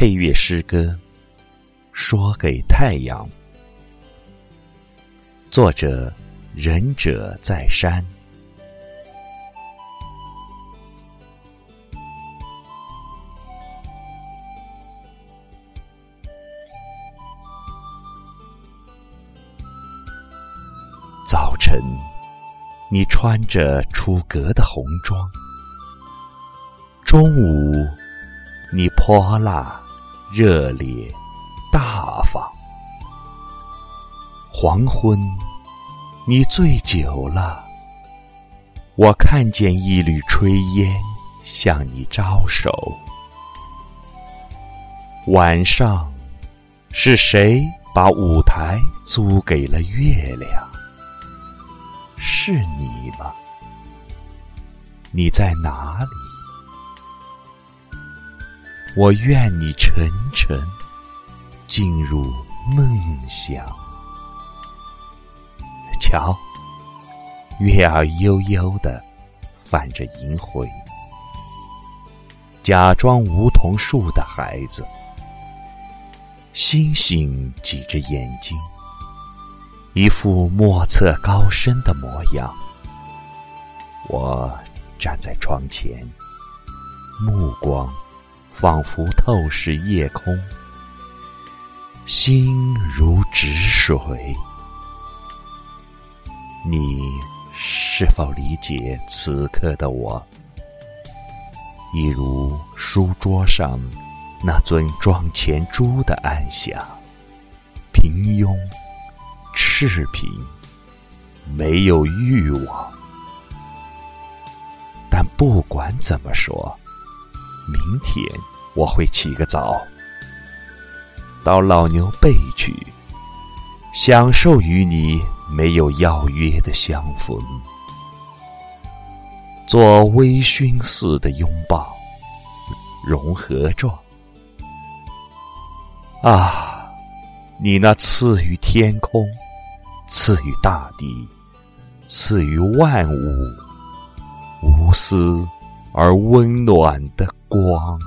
配乐诗歌《说给太阳》，作者仁者在山。早晨，你穿着出阁的红装；中午，你泼辣、热烈、大方；黄昏，你醉酒了。我看见一缕炊烟向你招手。晚上，是谁把舞台租给了月亮？是你吗？你在哪里？我愿你沉沉进入梦乡。瞧，月儿悠悠的泛着银辉，假装梧桐树的孩子，星星挤着眼睛。一副莫测高深的模样。我站在窗前，目光仿佛透视夜空，心如止水。你是否理解此刻的我？一如书桌上那尊妆前珠的安详，平庸。赤贫没有欲望，但不管怎么说，明天我会起个早，到老牛背去，享受与你没有邀约的相逢，做微醺似的拥抱，融合状。啊，你那赐予天空。赐予大地，赐予万物，无私而温暖的光。